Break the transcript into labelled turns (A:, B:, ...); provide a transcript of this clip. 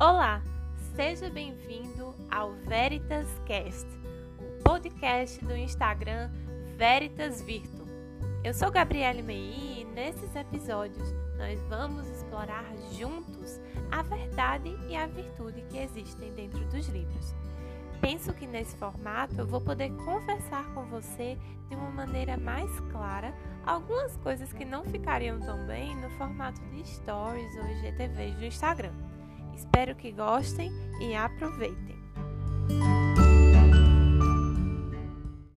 A: Olá, seja bem-vindo ao Veritas Cast, o podcast do Instagram Veritas Virtu. Eu sou Gabriele Mei e nesses episódios nós vamos explorar juntos a verdade e a virtude que existem dentro dos livros. Penso que nesse formato eu vou poder conversar com você de uma maneira mais clara algumas coisas que não ficariam tão bem no formato de stories ou IGTVs do Instagram. Espero que gostem e aproveitem.